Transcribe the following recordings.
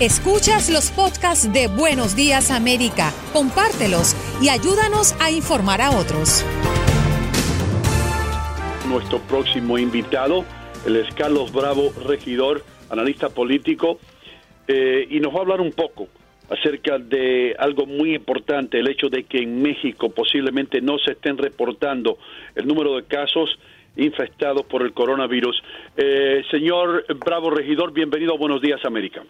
Escuchas los podcasts de Buenos Días América, compártelos y ayúdanos a informar a otros. Nuestro próximo invitado, el es Carlos Bravo, regidor, analista político, eh, y nos va a hablar un poco acerca de algo muy importante, el hecho de que en México posiblemente no se estén reportando el número de casos infectados por el coronavirus. Eh, señor Bravo, regidor, bienvenido a Buenos Días América.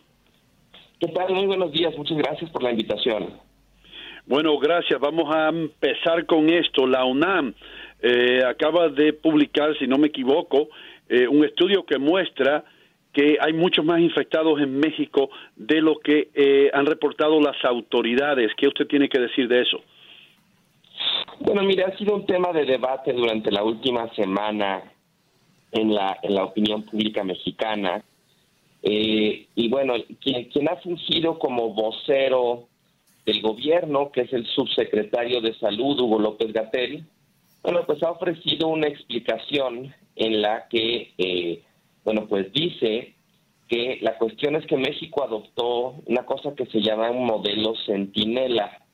¿Qué tal? Muy buenos días. Muchas gracias por la invitación. Bueno, gracias. Vamos a empezar con esto. La UNAM eh, acaba de publicar, si no me equivoco, eh, un estudio que muestra que hay muchos más infectados en México de lo que eh, han reportado las autoridades. ¿Qué usted tiene que decir de eso? Bueno, mire, ha sido un tema de debate durante la última semana en la, en la opinión pública mexicana. Eh, y bueno, quien, quien ha fungido como vocero del gobierno, que es el subsecretario de Salud, Hugo López Gatel, bueno, pues ha ofrecido una explicación en la que, eh, bueno, pues dice que la cuestión es que México adoptó una cosa que se llama un modelo centinela,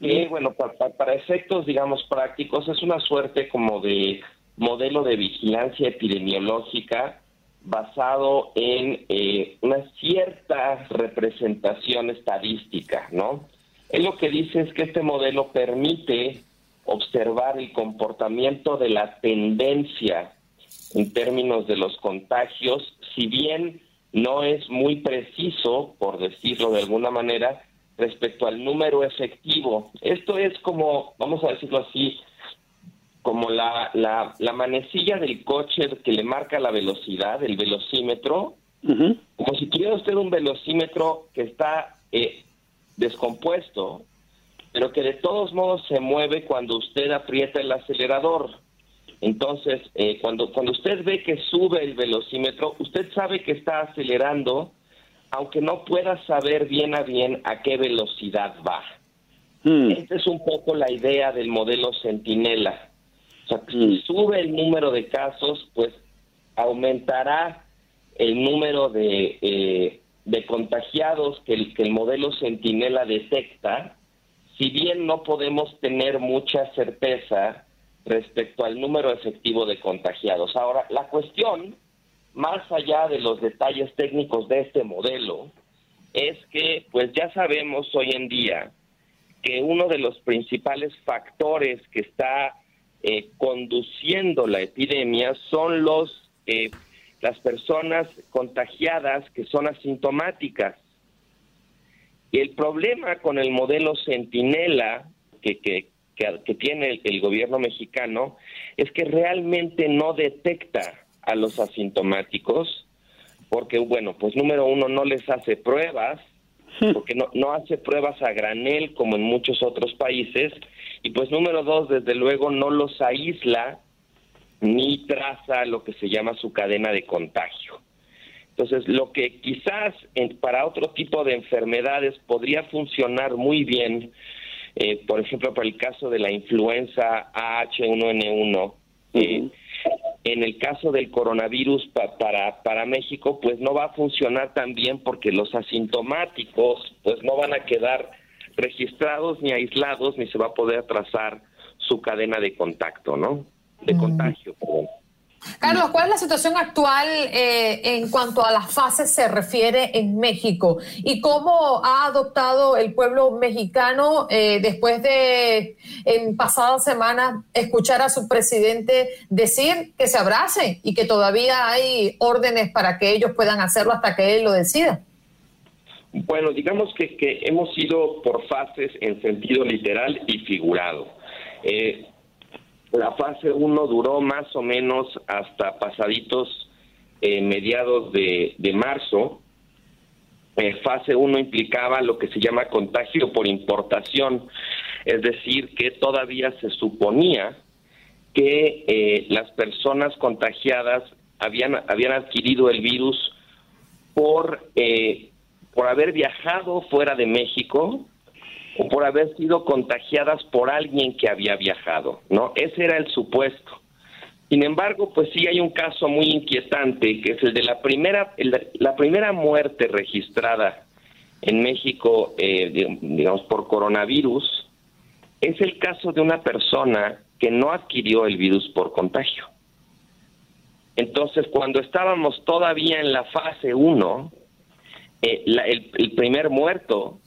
que, bueno, para, para efectos, digamos, prácticos, es una suerte como de modelo de vigilancia epidemiológica basado en eh, una cierta representación estadística, ¿no? Él lo que dice es que este modelo permite observar el comportamiento de la tendencia en términos de los contagios, si bien no es muy preciso, por decirlo de alguna manera, respecto al número efectivo. Esto es como, vamos a decirlo así, como la, la, la, manecilla del coche que le marca la velocidad, el velocímetro, como si tuviera usted un velocímetro que está eh, descompuesto, pero que de todos modos se mueve cuando usted aprieta el acelerador. Entonces, eh, cuando, cuando usted ve que sube el velocímetro, usted sabe que está acelerando, aunque no pueda saber bien a bien a qué velocidad va. Esta es un poco la idea del modelo Centinela. O sea, si sube el número de casos, pues aumentará el número de, eh, de contagiados que el, que el modelo Centinela detecta, si bien no podemos tener mucha certeza respecto al número efectivo de contagiados. Ahora, la cuestión, más allá de los detalles técnicos de este modelo, es que pues ya sabemos hoy en día que uno de los principales factores que está eh, conduciendo la epidemia son los eh, las personas contagiadas que son asintomáticas. Y el problema con el modelo Centinela que, que, que, tiene el, gobierno mexicano es que realmente no detecta a los asintomáticos, porque, bueno, pues número uno, no les hace pruebas, porque no, no hace pruebas a granel como en muchos otros países, y pues número dos, desde luego, no los aísla ni traza lo que se llama su cadena de contagio. Entonces, lo que quizás para otro tipo de enfermedades podría funcionar muy bien, eh, por ejemplo, para el caso de la influenza H1N1, eh, en el caso del coronavirus para, para México, pues no va a funcionar tan bien porque los asintomáticos pues no van a quedar registrados ni aislados ni se va a poder trazar su cadena de contacto, ¿no? de contagio. Carlos, ¿cuál es la situación actual eh, en cuanto a las fases se refiere en México? ¿Y cómo ha adoptado el pueblo mexicano eh, después de, en pasadas semanas, escuchar a su presidente decir que se abracen y que todavía hay órdenes para que ellos puedan hacerlo hasta que él lo decida? Bueno, digamos que, que hemos ido por fases en sentido literal y figurado. Eh, la fase 1 duró más o menos hasta pasaditos eh, mediados de, marzo. Eh, fase 1 implicaba lo que se llama contagio por importación, es decir, que todavía se suponía que eh, las personas contagiadas habían, habían adquirido el virus por, por haber viajado fuera de México o por haber sido contagiadas por alguien que había viajado, ¿no? Ese era el supuesto. Sin embargo, pues sí hay un caso muy inquietante, que es el de la primera, la primera muerte registrada en México, eh, digamos, por coronavirus, es el caso de una persona que no adquirió el virus por contagio. Entonces, cuando estábamos todavía en la fase 1, eh, el, el primer muerto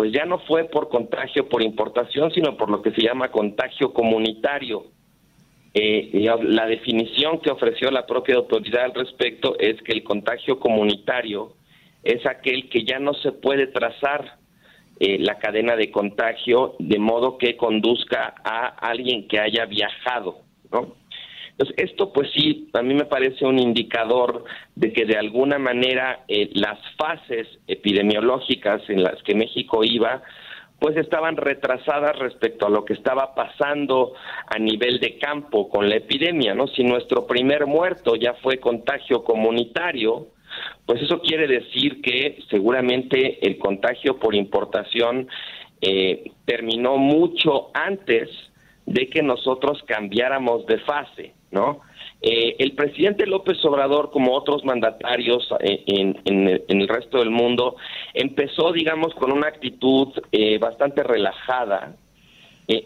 pues ya no fue por contagio por importación, sino por lo que se llama contagio comunitario. Eh, la definición que ofreció la propia autoridad al respecto es que el contagio comunitario es aquel que ya no se puede trazar eh, la cadena de contagio de modo que conduzca a alguien que haya viajado, ¿no? Entonces, esto pues sí, a mí me parece un indicador de que de alguna manera eh, las fases epidemiológicas en las que México iba, pues estaban retrasadas respecto a lo que estaba pasando a nivel de campo con la epidemia, ¿no? Si nuestro primer muerto ya fue contagio comunitario, pues eso quiere decir que seguramente el contagio por importación eh, terminó mucho antes de que nosotros cambiáramos de fase. ¿No? Eh, el presidente López Obrador, como otros mandatarios eh, en, el resto del mundo, empezó, digamos, con una actitud eh, bastante relajada,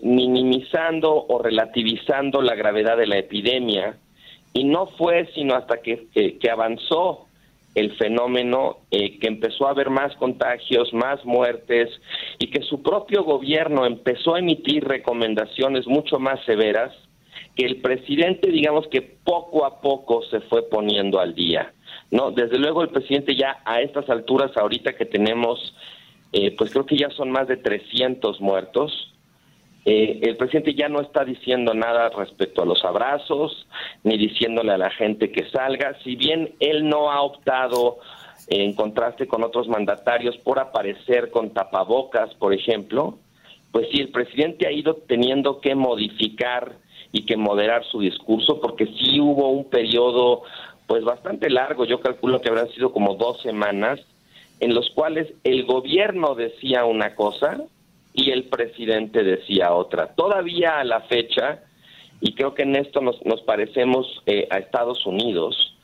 minimizando o relativizando la gravedad de la epidemia, y no fue sino hasta que, que avanzó el fenómeno, que empezó a haber más contagios, más muertes, y que su propio gobierno empezó a emitir recomendaciones mucho más severas, que el presidente, digamos que poco a poco se fue poniendo al día. No, desde luego el presidente ya a estas alturas, ahorita que tenemos, eh, pues creo que ya son más de 300 muertos. Eh, el presidente ya no está diciendo nada respecto a los abrazos, ni diciéndole a la gente que salga. Si bien él no ha optado, en contraste con otros mandatarios, por aparecer con tapabocas, por ejemplo, pues sí, el presidente ha ido teniendo que modificar y que moderar su discurso, porque sí hubo un periodo pues bastante largo, yo calculo que habrán sido como dos semanas, en los cuales el gobierno decía una cosa y el presidente decía otra. Todavía a la fecha, y creo que en esto nos, nos parecemos eh, a Estados Unidos,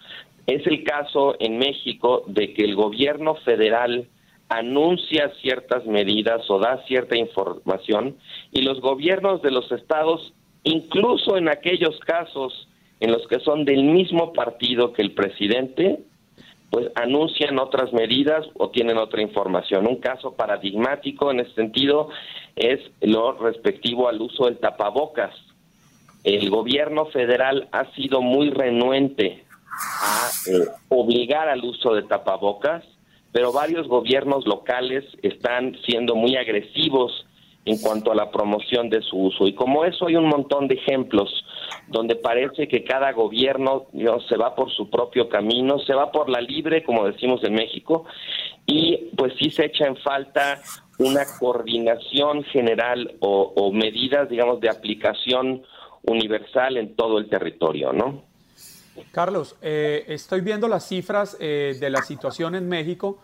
es el caso en México de que el gobierno federal anuncia ciertas medidas o da cierta información y los gobiernos de los estados incluso en aquellos casos en los que son del mismo partido que el presidente, pues anuncian otras medidas o tienen otra información. Un caso paradigmático en ese sentido es lo respectivo al uso del tapabocas. El gobierno federal ha sido muy renuente a eh, obligar al uso de tapabocas, pero varios gobiernos locales están siendo muy agresivos en cuanto a la promoción de su uso. Y como eso hay un montón de ejemplos donde parece que cada gobierno se va por su propio camino, se va por la libre, como decimos en México, y pues sí se echa en falta una coordinación general o, medidas, digamos, de aplicación universal en todo el territorio, ¿no? Carlos, eh, estoy viendo las cifras eh, de la situación en México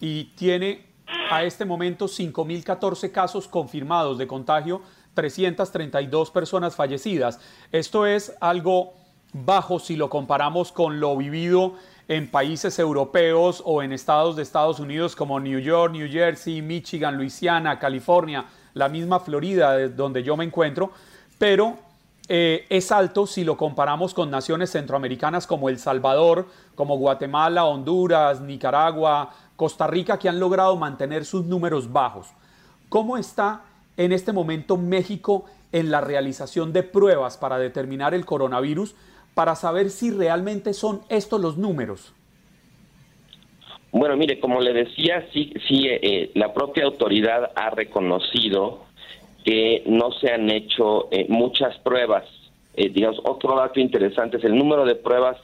y tiene a este momento 5.014 casos confirmados de contagio, 332 personas fallecidas. Esto es algo bajo si lo comparamos con lo vivido en países europeos o en estados de Estados Unidos como New York, New Jersey, Michigan, Luisiana, California, la misma Florida donde yo me encuentro, pero eh, es alto si lo comparamos con naciones centroamericanas como El Salvador, como Guatemala, Honduras, Nicaragua, Costa Rica, que han logrado mantener sus números bajos. ¿Cómo está en este momento México en la realización de pruebas para determinar el coronavirus? para saber si realmente son estos los números? Bueno, mire, como le decía, sí, sí, eh, la propia autoridad ha reconocido que no se han hecho eh, muchas pruebas. Eh, digamos, otro dato interesante es el número de pruebas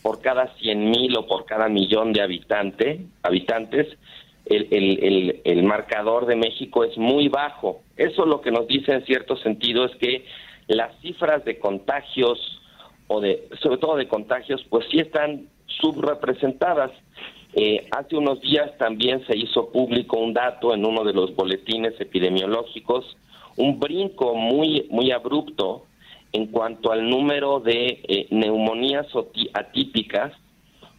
por cada 100 mil o por cada millón de habitante, habitantes. El, el, el marcador de México es muy bajo. Eso lo que nos dice en cierto sentido es que las cifras de contagios o de, sobre todo de contagios, pues sí están subrepresentadas. Eh, hace unos días también se hizo público un dato en uno de los boletines epidemiológicos, un brinco muy, muy abrupto en cuanto al número de eh, neumonías atípicas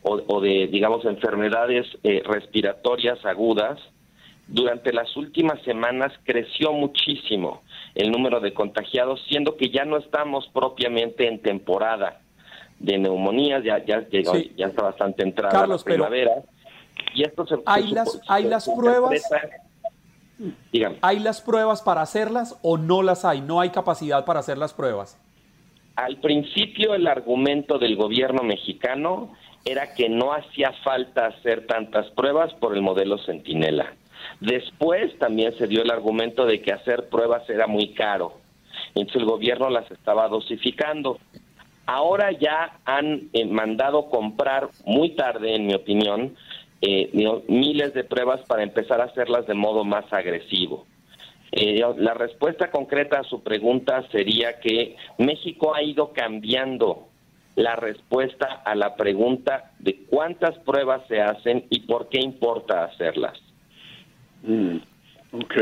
o, de, digamos, enfermedades eh, respiratorias agudas. Durante las últimas semanas creció muchísimo el número de contagiados, siendo que ya no estamos propiamente en temporada de neumonías, ya ya ya está bastante entrada la primavera. y esto se, hay las hay las pruebas ¿Hay las pruebas para hacerlas o no las hay? No hay capacidad para hacer las pruebas. Al principio el argumento del gobierno mexicano era que no hacía falta hacer tantas pruebas por el modelo Centinela. Después también se dio el argumento de que hacer pruebas era muy caro. Entonces el gobierno las estaba dosificando. Ahora ya han eh, mandado comprar muy tarde, en mi opinión, eh, miles de pruebas para empezar a hacerlas de modo más agresivo. Eh, la respuesta concreta a su pregunta sería que México ha ido cambiando la respuesta a la pregunta de cuántas pruebas se hacen y por qué importa hacerlas. Mm, ok.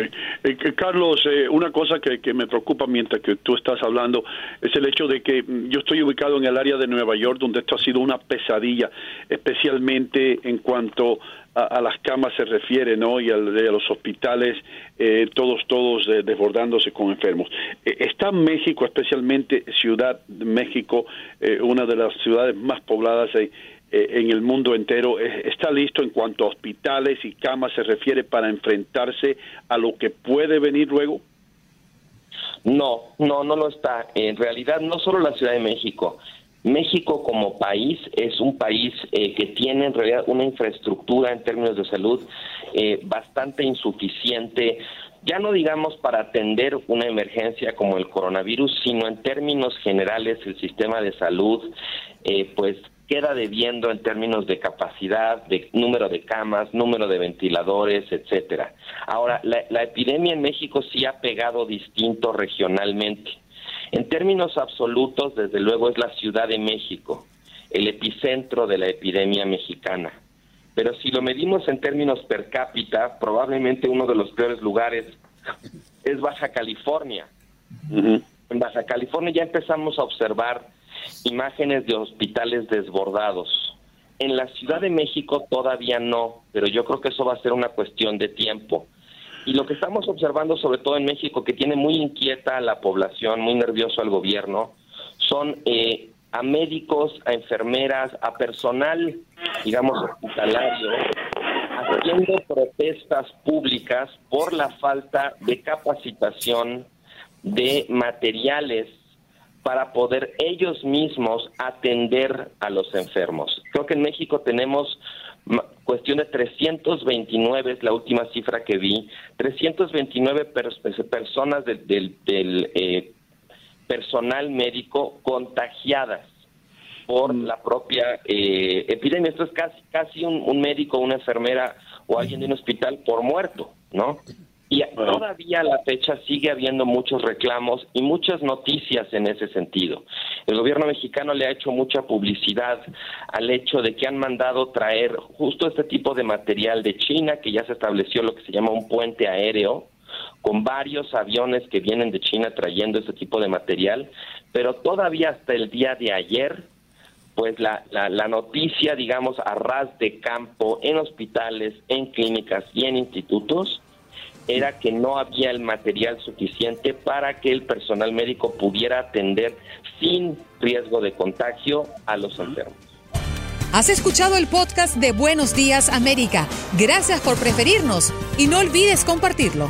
Eh, Carlos, eh, una cosa que, que, me preocupa mientras que tú estás hablando es el hecho de que mm, yo estoy ubicado en el área de Nueva York donde esto ha sido una pesadilla, especialmente en cuanto a, las camas se refiere, ¿no? Y a, los hospitales, eh, todos, todos desbordándose con enfermos. está México, especialmente Ciudad de México, una de las ciudades más pobladas eh, en el mundo entero eh, está listo en cuanto a hospitales y camas se refiere para enfrentarse a lo que puede venir luego? No, no, no lo está. En realidad, no solo la Ciudad de México. México como país es un país eh, que tiene en realidad una infraestructura en términos de salud bastante insuficiente, ya no digamos para atender una emergencia como el coronavirus, sino en términos generales el sistema de salud, pues queda debiendo en términos de capacidad, de número de camas, número de ventiladores, etcétera. Ahora, la, epidemia en México sí ha pegado distinto regionalmente. En términos absolutos, desde luego, es la Ciudad de México, el epicentro de la epidemia mexicana. Pero si lo medimos en términos per cápita, probablemente uno de los peores lugares es Baja California. En Baja California ya empezamos a observar imágenes de hospitales desbordados. En la Ciudad de México todavía no, pero yo creo que eso va a ser una cuestión de tiempo. Y lo que estamos observando, sobre todo en México, que tiene muy inquieta a la población, muy nervioso al gobierno, son eh, a médicos, a enfermeras, a personal, digamos, hospitalario, haciendo protestas públicas por la falta de capacitación de materiales para poder ellos mismos atender a los enfermos. Creo que en México tenemos cuestión de 329, es la última cifra que vi, 329 personas del, eh, personal médico contagiadas por mm. la propia eh, epidemia. Esto es casi, casi un, un médico, una enfermera o alguien de un hospital por muerto, ¿no? Y todavía a la fecha sigue habiendo muchos reclamos y muchas noticias en ese sentido. El gobierno mexicano le ha hecho mucha publicidad al hecho de que han mandado traer justo este tipo de material de China, que ya se estableció lo que se llama un puente aéreo, con varios aviones que vienen de China trayendo este tipo de material, pero todavía hasta el día de ayer pues la, la, la, noticia, digamos, a ras de campo en hospitales, en clínicas y en institutos era que no había el material suficiente para que el personal médico pudiera atender sin riesgo de contagio a los enfermos. Has escuchado el podcast de Buenos Días América. Gracias por preferirnos y no olvides compartirlo.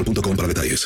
boostmobile para detalles.